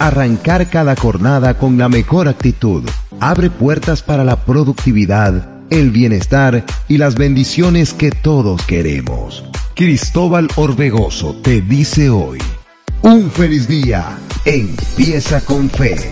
Arrancar cada jornada con la mejor actitud abre puertas para la productividad, el bienestar y las bendiciones que todos queremos. Cristóbal Orbegoso te dice hoy, un feliz día, empieza con fe.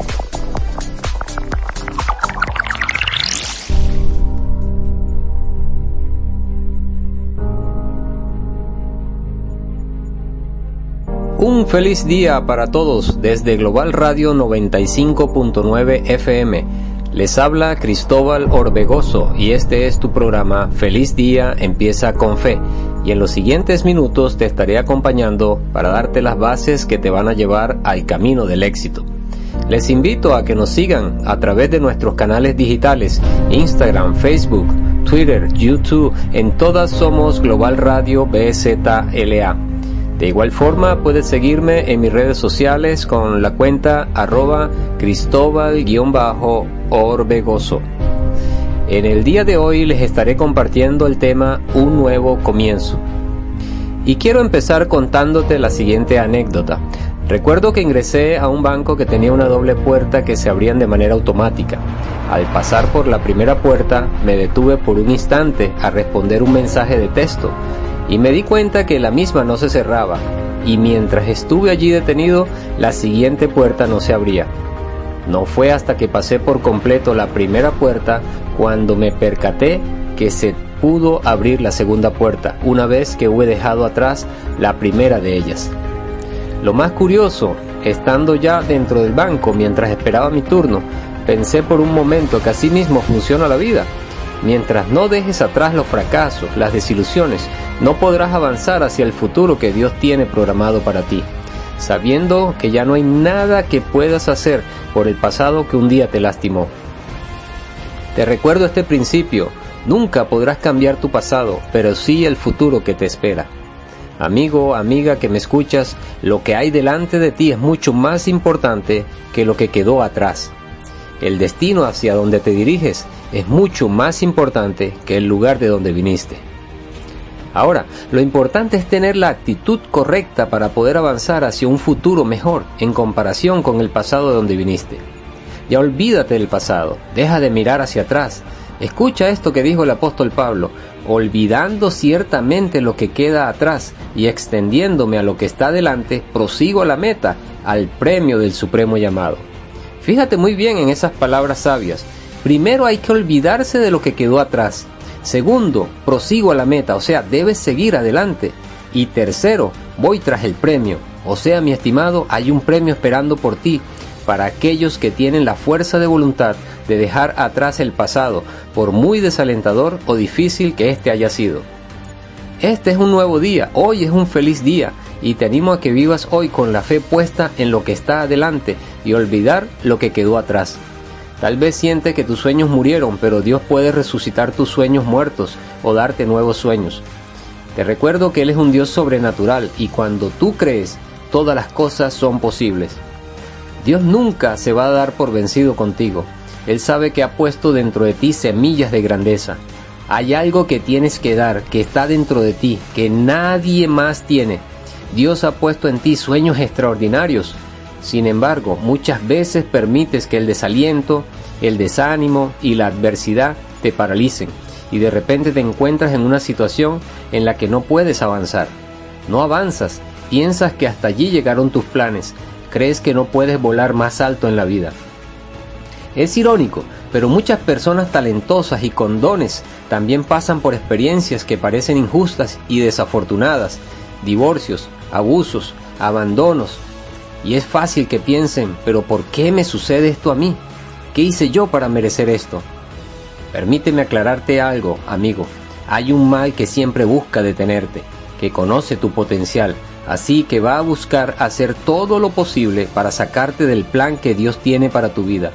Un feliz día para todos desde Global Radio 95.9 FM. Les habla Cristóbal Orbegoso y este es tu programa Feliz Día Empieza con Fe. Y en los siguientes minutos te estaré acompañando para darte las bases que te van a llevar al camino del éxito. Les invito a que nos sigan a través de nuestros canales digitales, Instagram, Facebook, Twitter, YouTube, en todas somos Global Radio BZLA. De igual forma puedes seguirme en mis redes sociales con la cuenta arroba cristóbal-orbegoso. En el día de hoy les estaré compartiendo el tema Un nuevo comienzo. Y quiero empezar contándote la siguiente anécdota. Recuerdo que ingresé a un banco que tenía una doble puerta que se abrían de manera automática. Al pasar por la primera puerta me detuve por un instante a responder un mensaje de texto y me di cuenta que la misma no se cerraba, y mientras estuve allí detenido, la siguiente puerta no se abría. No fue hasta que pasé por completo la primera puerta cuando me percaté que se pudo abrir la segunda puerta, una vez que hube dejado atrás la primera de ellas. Lo más curioso, estando ya dentro del banco mientras esperaba mi turno, pensé por un momento que así mismo funciona la vida. Mientras no dejes atrás los fracasos, las desilusiones, no podrás avanzar hacia el futuro que Dios tiene programado para ti, sabiendo que ya no hay nada que puedas hacer por el pasado que un día te lastimó. Te recuerdo este principio, nunca podrás cambiar tu pasado, pero sí el futuro que te espera. Amigo, amiga que me escuchas, lo que hay delante de ti es mucho más importante que lo que quedó atrás. El destino hacia donde te diriges es mucho más importante que el lugar de donde viniste. Ahora, lo importante es tener la actitud correcta para poder avanzar hacia un futuro mejor en comparación con el pasado de donde viniste. Ya olvídate del pasado, deja de mirar hacia atrás. Escucha esto que dijo el apóstol Pablo, olvidando ciertamente lo que queda atrás y extendiéndome a lo que está delante, prosigo a la meta, al premio del supremo llamado. Fíjate muy bien en esas palabras sabias. Primero hay que olvidarse de lo que quedó atrás. Segundo, prosigo a la meta, o sea, debes seguir adelante. Y tercero, voy tras el premio. O sea, mi estimado, hay un premio esperando por ti para aquellos que tienen la fuerza de voluntad de dejar atrás el pasado, por muy desalentador o difícil que éste haya sido. Este es un nuevo día, hoy es un feliz día, y te animo a que vivas hoy con la fe puesta en lo que está adelante y olvidar lo que quedó atrás. Tal vez sientes que tus sueños murieron, pero Dios puede resucitar tus sueños muertos o darte nuevos sueños. Te recuerdo que Él es un Dios sobrenatural y cuando tú crees, todas las cosas son posibles. Dios nunca se va a dar por vencido contigo. Él sabe que ha puesto dentro de ti semillas de grandeza. Hay algo que tienes que dar, que está dentro de ti, que nadie más tiene. Dios ha puesto en ti sueños extraordinarios. Sin embargo, muchas veces permites que el desaliento, el desánimo y la adversidad te paralicen y de repente te encuentras en una situación en la que no puedes avanzar. No avanzas, piensas que hasta allí llegaron tus planes, crees que no puedes volar más alto en la vida. Es irónico, pero muchas personas talentosas y con dones también pasan por experiencias que parecen injustas y desafortunadas, divorcios, abusos, abandonos. Y es fácil que piensen, pero ¿por qué me sucede esto a mí? ¿Qué hice yo para merecer esto? Permíteme aclararte algo, amigo. Hay un mal que siempre busca detenerte, que conoce tu potencial, así que va a buscar hacer todo lo posible para sacarte del plan que Dios tiene para tu vida.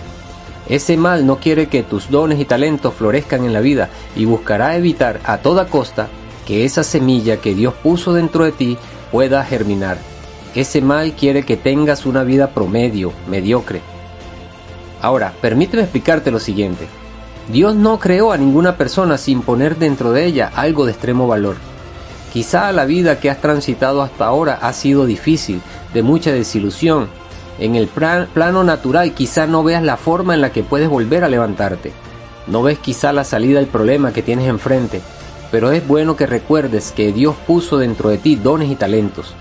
Ese mal no quiere que tus dones y talentos florezcan en la vida y buscará evitar a toda costa que esa semilla que Dios puso dentro de ti pueda germinar. Ese mal quiere que tengas una vida promedio, mediocre. Ahora, permíteme explicarte lo siguiente. Dios no creó a ninguna persona sin poner dentro de ella algo de extremo valor. Quizá la vida que has transitado hasta ahora ha sido difícil, de mucha desilusión, En el plano natural quizá no veas la forma en la que puedes volver a levantarte. No ves quizá la salida del problema que tienes enfrente, pero es bueno que recuerdes que Dios puso dentro de ti dones y talentos.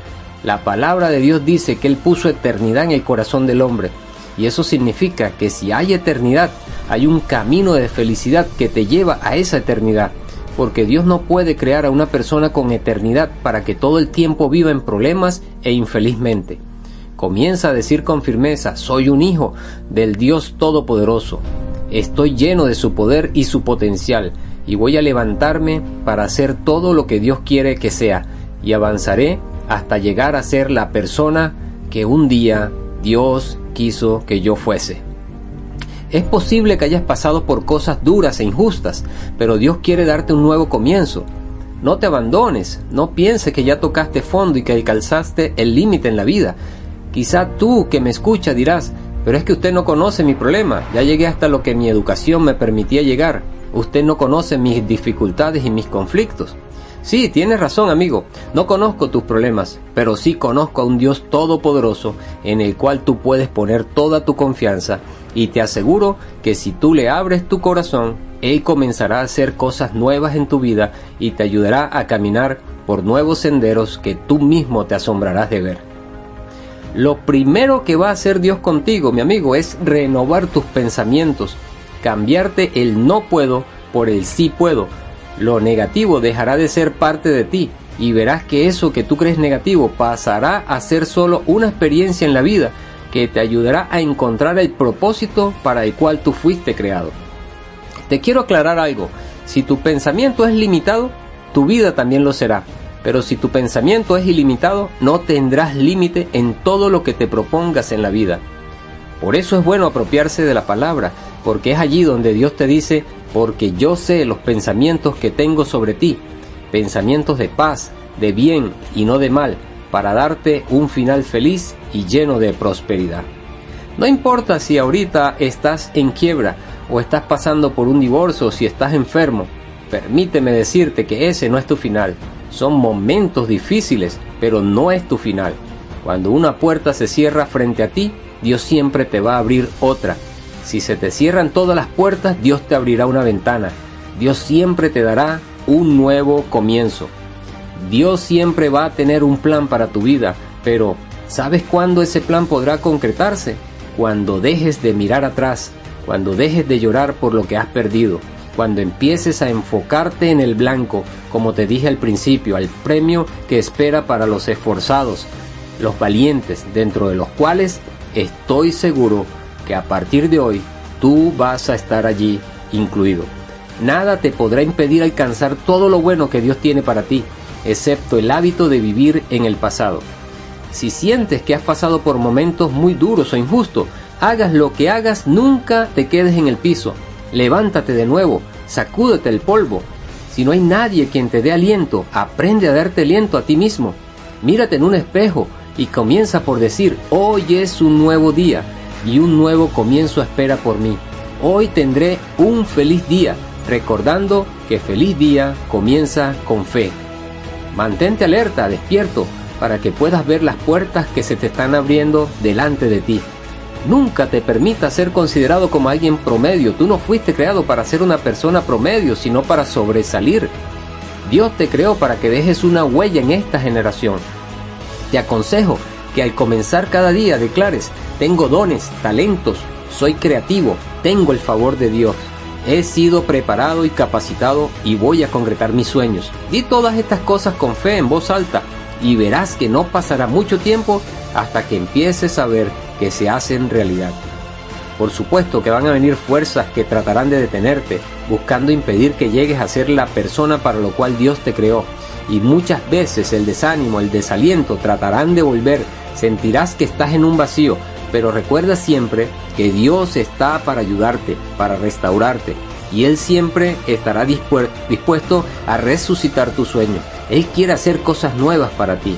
La palabra de Dios dice que Él puso eternidad en el corazón del hombre, y eso significa que si hay eternidad, hay un camino de felicidad que te lleva a esa eternidad, porque Dios no puede crear a una persona con eternidad para que todo el tiempo viva en problemas e infelizmente. Comienza a decir con firmeza, soy un hijo del Dios Todopoderoso, estoy lleno de su poder y su potencial, y voy a levantarme para hacer todo lo que Dios quiere que sea, y avanzaré hasta llegar a ser la persona que un día Dios quiso que yo fuese. Es posible que hayas pasado por cosas duras e injustas, pero Dios quiere darte un nuevo comienzo. No te abandones, no pienses que ya tocaste fondo y que alcanzaste el límite en la vida. Quizá tú que me escuchas dirás, pero es que usted no conoce mi problema, ya llegué hasta lo que mi educación me permitía llegar. Usted no conoce mis dificultades y mis conflictos. Sí, tienes razón, amigo. No conozco tus problemas, pero sí conozco a un Dios todopoderoso en el cual tú puedes poner toda tu confianza y te aseguro que si tú le abres tu corazón, Él comenzará a hacer cosas nuevas en tu vida y te ayudará a caminar por nuevos senderos que tú mismo te asombrarás de ver. Lo primero que va a hacer Dios contigo, mi amigo, es renovar tus pensamientos, cambiarte el no puedo por el sí puedo lo negativo dejará de ser parte de ti y verás que eso que tú crees negativo pasará a ser solo una experiencia en la vida que te ayudará a encontrar el propósito para el cual tú fuiste creado. Te quiero aclarar algo, si tu pensamiento es limitado, tu vida también lo será. Pero si tu pensamiento es ilimitado, no tendrás límite en todo lo que te propongas en la vida. Por eso es bueno apropiarse de la palabra, porque es allí donde Dios te dice, porque yo sé los pensamientos que tengo sobre ti, pensamientos de paz, de bien y no de mal, para darte un final feliz y lleno de prosperidad. No importa si ahorita estás en quiebra o estás pasando por un divorcio o si estás enfermo, permíteme decirte que ese no es tu final. Son momentos difíciles, pero no es tu final. Cuando una puerta se cierra frente a ti, Dios siempre te va a abrir otra si se te cierran todas las puertas, Dios te abrirá una ventana. Dios siempre te dará un nuevo comienzo. Dios siempre va a tener un plan para tu vida, pero ¿sabes cuándo ese plan podrá concretarse? Cuando dejes de mirar atrás, cuando dejes de llorar por lo que has perdido, cuando empieces a enfocarte en el blanco, como te dije al principio, al premio que espera para los esforzados, los valientes, dentro de los cuales estoy seguro que a partir de hoy tú vas a estar allí incluido. Nada te podrá impedir alcanzar todo lo bueno que Dios tiene para ti, excepto el hábito de vivir en el pasado. Si sientes que has pasado por momentos muy duros o injustos, hagas lo que hagas, nunca te quedes en el piso. Levántate de nuevo, sacúdete el polvo. Si no hay nadie quien te dé aliento, aprende a darte aliento a ti mismo. Mírate en un espejo y comienza por decir, hoy es un nuevo día y un nuevo comienzo espera por mí. Hoy tendré un feliz día, recordando que feliz día comienza con fe. Mantente alerta, despierto, para que puedas ver las puertas que se te están abriendo delante de ti. Nunca te permita ser considerado como alguien promedio. Tú no fuiste creado para ser una persona promedio, sino para sobresalir. Dios te creó para que dejes una huella en esta generación. Te aconsejo que al comenzar cada día declares, tengo dones, talentos, soy creativo, tengo el favor de Dios. He sido preparado y capacitado y voy a concretar mis sueños. Di todas estas cosas con fe en voz alta y verás que no pasará mucho tiempo hasta que empieces a ver que se hacen realidad. Por supuesto que van a venir fuerzas que tratarán de detenerte, buscando impedir que llegues a ser la persona para lo cual Dios te creó. Y muchas veces el desánimo, el desaliento tratarán de volver. Sentirás que estás en un vacío, pero recuerda siempre que Dios está para ayudarte, para restaurarte, y Él siempre estará dispuesto a resucitar tu sueño. Él quiere hacer cosas nuevas para ti.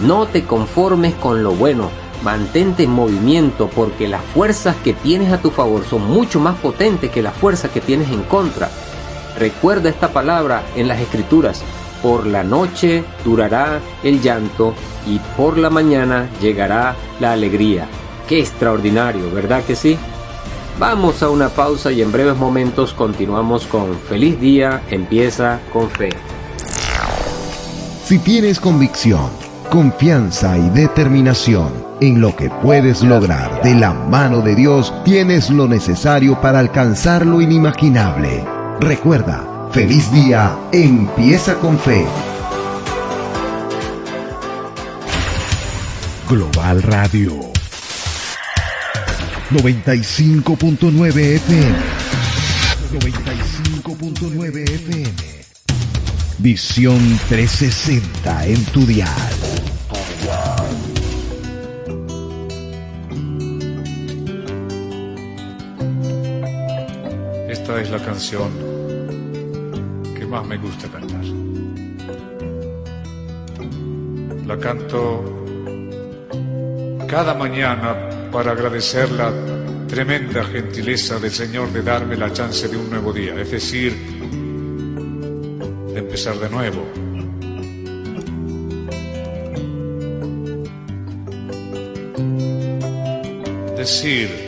No te conformes con lo bueno, mantente en movimiento porque las fuerzas que tienes a tu favor son mucho más potentes que las fuerzas que tienes en contra. Recuerda esta palabra en las escrituras, por la noche durará el llanto y por la mañana llegará la alegría. Qué extraordinario, ¿verdad que sí? Vamos a una pausa y en breves momentos continuamos con Feliz Día empieza con fe. Si tienes convicción, confianza y determinación en lo que puedes lograr de la mano de Dios, tienes lo necesario para alcanzar lo inimaginable. Recuerda, feliz día empieza con fe. Global Radio 95.9 FM 95.9 FM Visión 360 en tu dial. Esta es la canción más me gusta cantar. La canto cada mañana para agradecer la tremenda gentileza del Señor de darme la chance de un nuevo día, es decir, de empezar de nuevo. Decir,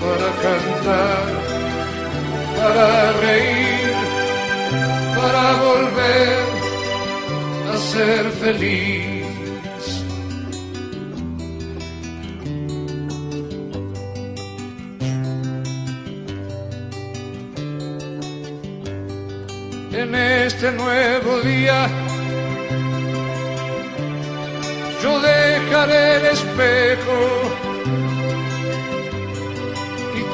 para cantar, para reír, para volver a ser feliz. este nuevo día. Yo dejaré el espejo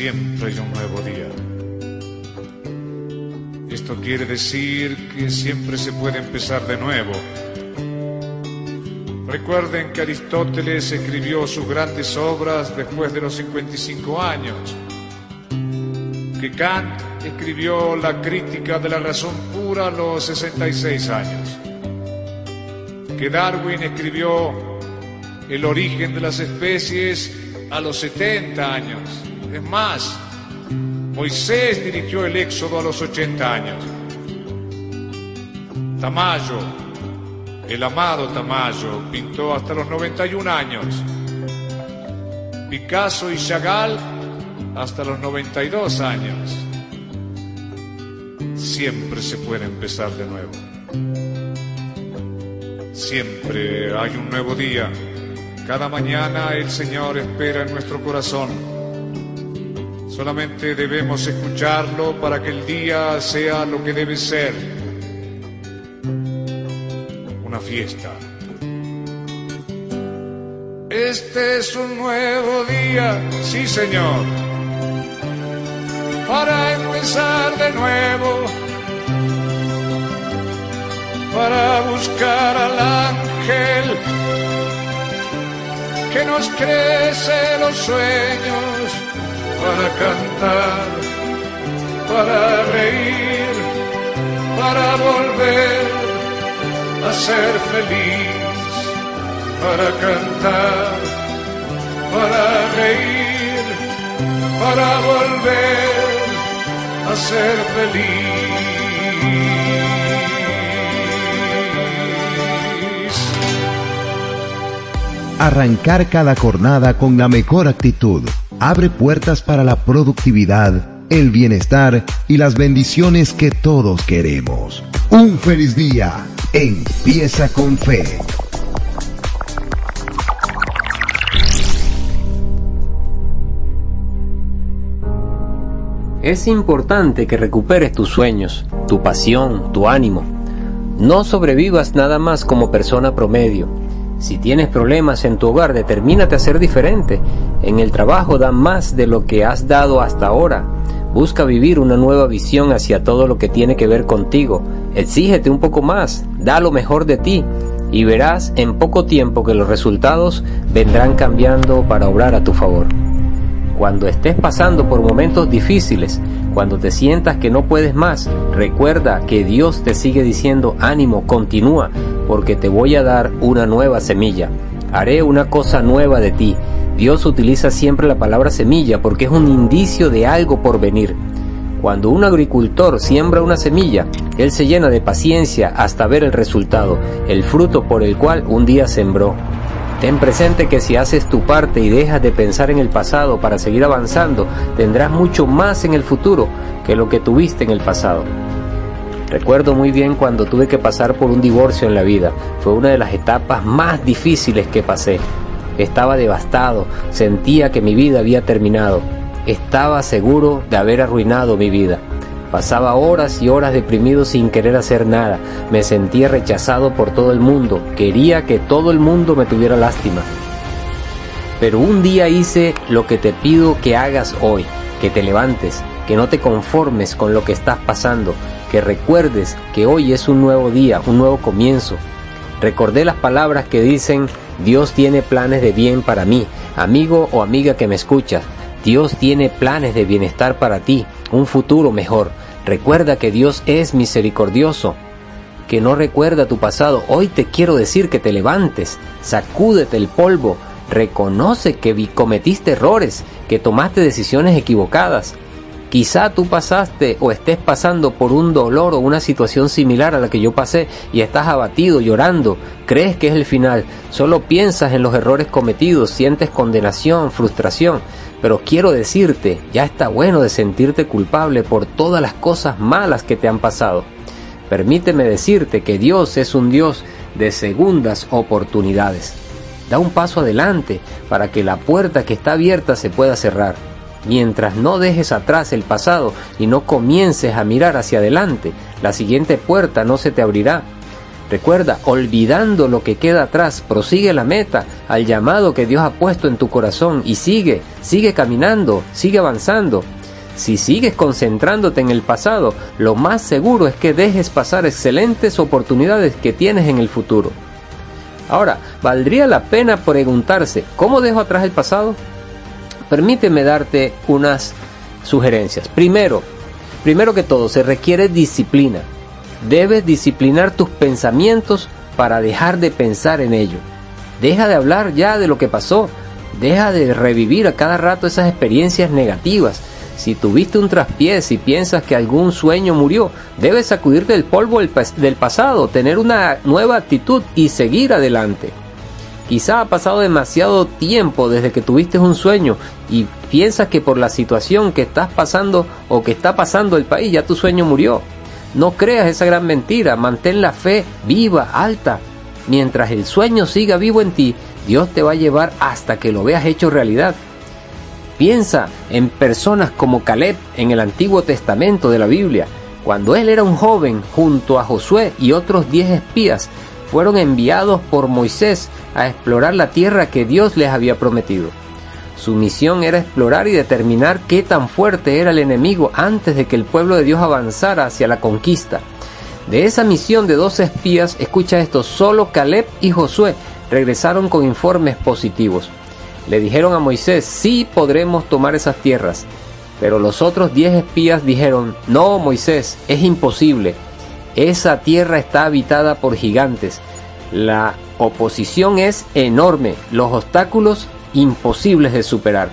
Siempre hay un nuevo día. Esto quiere decir que siempre se puede empezar de nuevo Recuerden que Aristóteles escribió sus grandes obras después de los 55 años, que Kant escribió la crítica de la razón pura a los 66 años, que Darwin escribió el origen de las especies a los 70 años. Es más, Moisés dirigió el éxodo a los 80 años. Tamayo el amado Tamayo pintó hasta los 91 años. Picasso y Chagall hasta los 92 años. Siempre se puede empezar de nuevo. Siempre hay un nuevo día. Cada mañana el Señor espera en nuestro corazón. Solamente debemos escucharlo para que el día sea lo que debe ser. Fiesta. Este es un nuevo día, sí Señor, para empezar de nuevo, para buscar al ángel que nos crece los sueños, para cantar, para reír, para volver a ser feliz, para cantar, para reír, para volver a ser feliz. Arrancar cada jornada con la mejor actitud abre puertas para la productividad, el bienestar y las bendiciones que todos queremos. Un feliz día. Empieza con fe. Es importante que recuperes tus sueños, tu pasión, tu ánimo. No sobrevivas nada más como persona promedio. Si tienes problemas en tu hogar, determínate a ser diferente. En el trabajo da más de lo que has dado hasta ahora. Busca vivir una nueva visión hacia todo lo que tiene que ver contigo. Exígete un poco más, da lo mejor de ti y verás en poco tiempo que los resultados vendrán cambiando para obrar a tu favor. Cuando estés pasando por momentos difíciles, cuando te sientas que no puedes más, recuerda que Dios te sigue diciendo ánimo, continúa, porque te voy a dar una nueva semilla. Haré una cosa nueva de ti. Dios utiliza siempre la palabra semilla porque es un indicio de algo por venir. Cuando un agricultor siembra una semilla, él se llena de paciencia hasta ver el resultado, el fruto por el cual un día sembró. Ten presente que si haces tu parte y dejas de pensar en el pasado para seguir avanzando, tendrás mucho más en el futuro que lo que tuviste en el pasado. Recuerdo muy bien cuando tuve que pasar por un divorcio en la vida. Fue una de las etapas más difíciles que pasé. Estaba devastado, sentía que mi vida había terminado. Estaba seguro de haber arruinado mi vida. Pasaba horas y horas deprimido sin querer hacer nada. Me sentía rechazado por todo el mundo. Quería que todo el mundo me tuviera lástima. Pero un día hice lo que te pido que hagas hoy, que te levantes, que no te conformes con lo que estás pasando, que recuerdes que hoy es un nuevo día, un nuevo comienzo. Recordé las palabras que dicen, Dios tiene planes de bien para mí, amigo o amiga que me escuchas. Dios tiene planes de bienestar para ti, un futuro mejor. Recuerda que Dios es misericordioso, que no recuerda tu pasado. Hoy te quiero decir que te levantes, sacúdete el polvo, reconoce que cometiste errores, que tomaste decisiones equivocadas. Quizá tú pasaste o estés pasando por un dolor o una situación similar a la que yo pasé y estás abatido, llorando, crees que es el final, solo piensas en los errores cometidos, sientes condenación, frustración. Pero quiero decirte, ya está bueno de sentirte culpable por todas las cosas malas que te han pasado. Permíteme decirte que Dios es un Dios de segundas oportunidades. Da un paso adelante para que la puerta que está abierta se pueda cerrar. Mientras no dejes atrás el pasado y no comiences a mirar hacia adelante, la siguiente puerta no se te abrirá Recuerda, olvidando lo que queda atrás, prosigue la meta, al llamado que Dios ha puesto en tu corazón y sigue, sigue caminando, sigue avanzando. Si sigues concentrándote en el pasado, lo más seguro es que dejes pasar excelentes oportunidades que tienes en el futuro. Ahora, ¿valdría la pena preguntarse, ¿cómo dejo atrás el pasado? Permíteme darte unas sugerencias. Primero, primero que todo, se requiere disciplina. Debes disciplinar tus pensamientos para dejar de pensar en ello. Deja de hablar ya de lo que pasó. Deja de revivir a cada rato esas experiencias negativas. Si tuviste un traspiés y piensas que algún sueño murió, debes sacudirte el polvo del pasado, tener una nueva actitud y seguir adelante. Quizá ha pasado demasiado tiempo desde que tuviste un sueño y piensas que por la situación que estás pasando o que está pasando el país ya tu sueño murió. No creas esa gran mentira, mantén la fe viva, alta. Mientras el sueño siga vivo en ti, Dios te va a llevar hasta que lo veas hecho realidad. Piensa en personas como Caleb en el Antiguo Testamento de la Biblia. Cuando él era un joven, junto a Josué y otros diez espías, fueron enviados por Moisés a explorar la tierra que Dios les había prometido. Su misión era explorar y determinar qué tan fuerte era el enemigo antes de que el pueblo de Dios avanzara hacia la conquista. De esa misión de dos espías, escucha esto, solo Caleb y Josué regresaron con informes positivos. Le dijeron a Moisés, sí podremos tomar esas tierras. Pero los otros diez espías dijeron, no Moisés, es imposible. Esa tierra está habitada por gigantes. La oposición es enorme, los obstáculos imposibles de superar.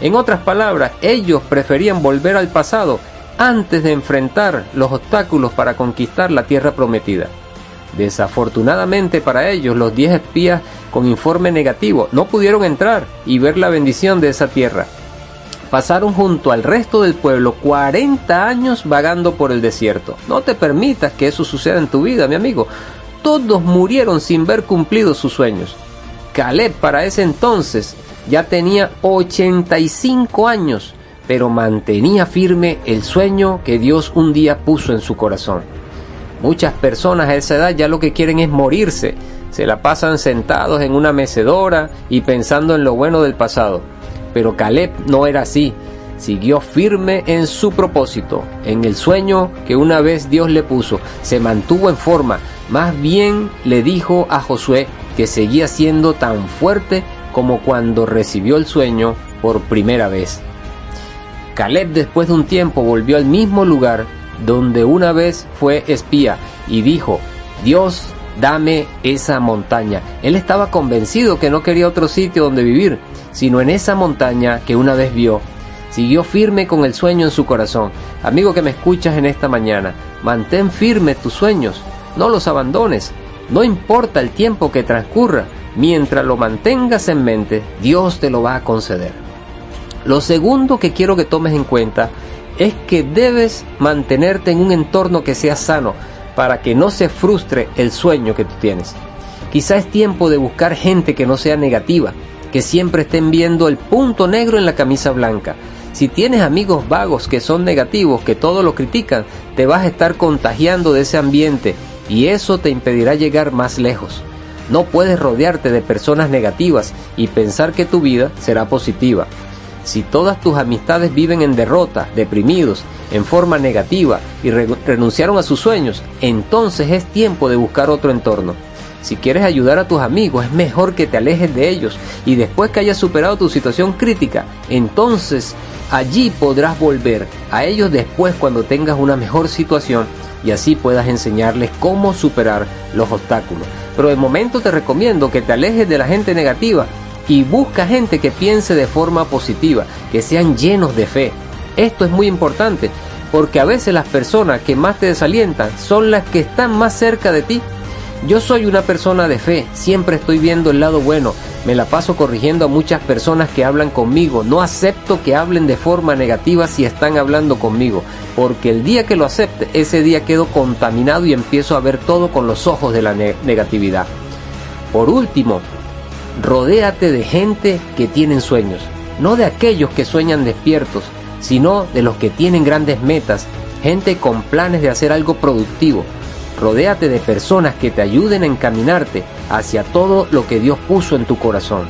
En otras palabras, ellos preferían volver al pasado antes de enfrentar los obstáculos para conquistar la tierra prometida. Desafortunadamente para ellos, los 10 espías con informe negativo no pudieron entrar y ver la bendición de esa tierra. Pasaron junto al resto del pueblo 40 años vagando por el desierto. No te permitas que eso suceda en tu vida, mi amigo. Todos murieron sin ver cumplidos sus sueños. Caleb para ese entonces ya tenía 85 años, pero mantenía firme el sueño que Dios un día puso en su corazón. Muchas personas a esa edad ya lo que quieren es morirse, se la pasan sentados en una mecedora y pensando en lo bueno del pasado. Pero Caleb no era así, siguió firme en su propósito, en el sueño que una vez Dios le puso, se mantuvo en forma, más bien le dijo a Josué que seguía siendo tan fuerte como cuando recibió el sueño por primera vez. Caleb después de un tiempo volvió al mismo lugar donde una vez fue espía y dijo, Dios, dame esa montaña. Él estaba convencido que no quería otro sitio donde vivir, sino en esa montaña que una vez vio. Siguió firme con el sueño en su corazón. Amigo que me escuchas en esta mañana, mantén firme tus sueños, no los abandones. No importa el tiempo que transcurra, mientras lo mantengas en mente, Dios te lo va a conceder. Lo segundo que quiero que tomes en cuenta es que debes mantenerte en un entorno que sea sano para que no se frustre el sueño que tú tienes. Quizá es tiempo de buscar gente que no sea negativa, que siempre estén viendo el punto negro en la camisa blanca. Si tienes amigos vagos que son negativos, que todo lo critican, te vas a estar contagiando de ese ambiente y eso te impedirá llegar más lejos. No puedes rodearte de personas negativas y pensar que tu vida será positiva. Si todas tus amistades viven en derrota, deprimidos, en forma negativa y renunciaron a sus sueños, entonces es tiempo de buscar otro entorno. Si quieres ayudar a tus amigos, es mejor que te alejes de ellos y después que hayas superado tu situación crítica, entonces allí podrás volver a ellos después cuando tengas una mejor situación y así puedas enseñarles cómo superar los obstáculos. Pero de momento te recomiendo que te alejes de la gente negativa y busca gente que piense de forma positiva, que sean llenos de fe. Esto es muy importante porque a veces las personas que más te desalientan son las que están más cerca de ti. Yo soy una persona de fe, siempre estoy viendo el lado bueno, me la paso corrigiendo a muchas personas que hablan conmigo, no acepto que hablen de forma negativa si están hablando conmigo, porque el día que lo acepte, ese día quedo contaminado y empiezo a ver todo con los ojos de la negatividad. Por último, rodéate de gente que tienen sueños, no de aquellos que sueñan despiertos, sino de los que tienen grandes metas, gente con planes de hacer algo productivo. Rodéate de personas que te ayuden a encaminarte hacia todo lo que Dios puso en tu corazón.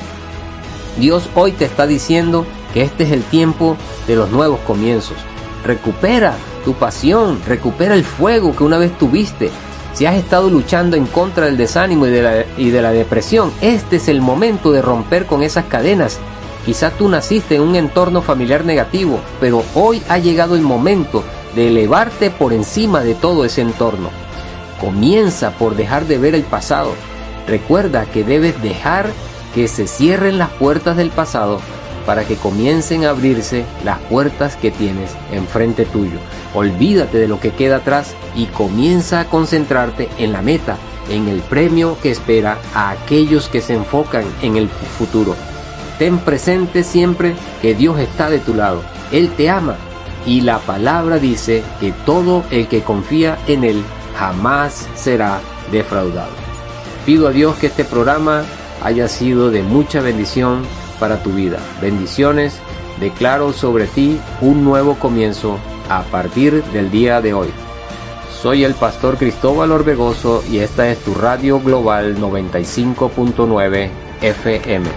Dios hoy te está diciendo que este es el tiempo de los nuevos comienzos. Recupera tu pasión, recupera el fuego que una vez tuviste, si has estado luchando en contra del desánimo y de, la, depresión, este es el momento de romper con esas cadenas. Quizá tú naciste en un entorno familiar negativo, pero hoy ha llegado el momento de elevarte por encima de todo ese entorno. Comienza por dejar de ver el pasado. Recuerda que debes dejar que se cierren las puertas del pasado para que comiencen a abrirse las puertas que tienes enfrente tuyo. Olvídate de lo que queda atrás y comienza a concentrarte en la meta, en el premio que espera a aquellos que se enfocan en el futuro. Ten presente siempre que Dios está de tu lado, Él te ama y la palabra dice que todo el que confía en Él jamás será defraudado. Pido a Dios que este programa haya sido de mucha bendición para tu vida. Bendiciones, declaro sobre ti un nuevo comienzo a partir del día de hoy. Soy el pastor Cristóbal Orbegoso y esta es tu radio global 95.9 FM.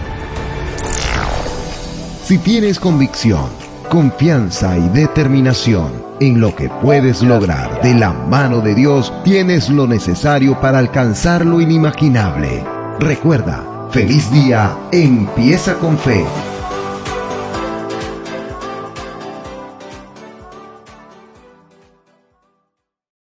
Si tienes convicción, confianza y determinación en lo que puedes lograr de la mano de Dios, tienes lo necesario para alcanzar lo inimaginable. Recuerda, Feliz día, empieza con fe.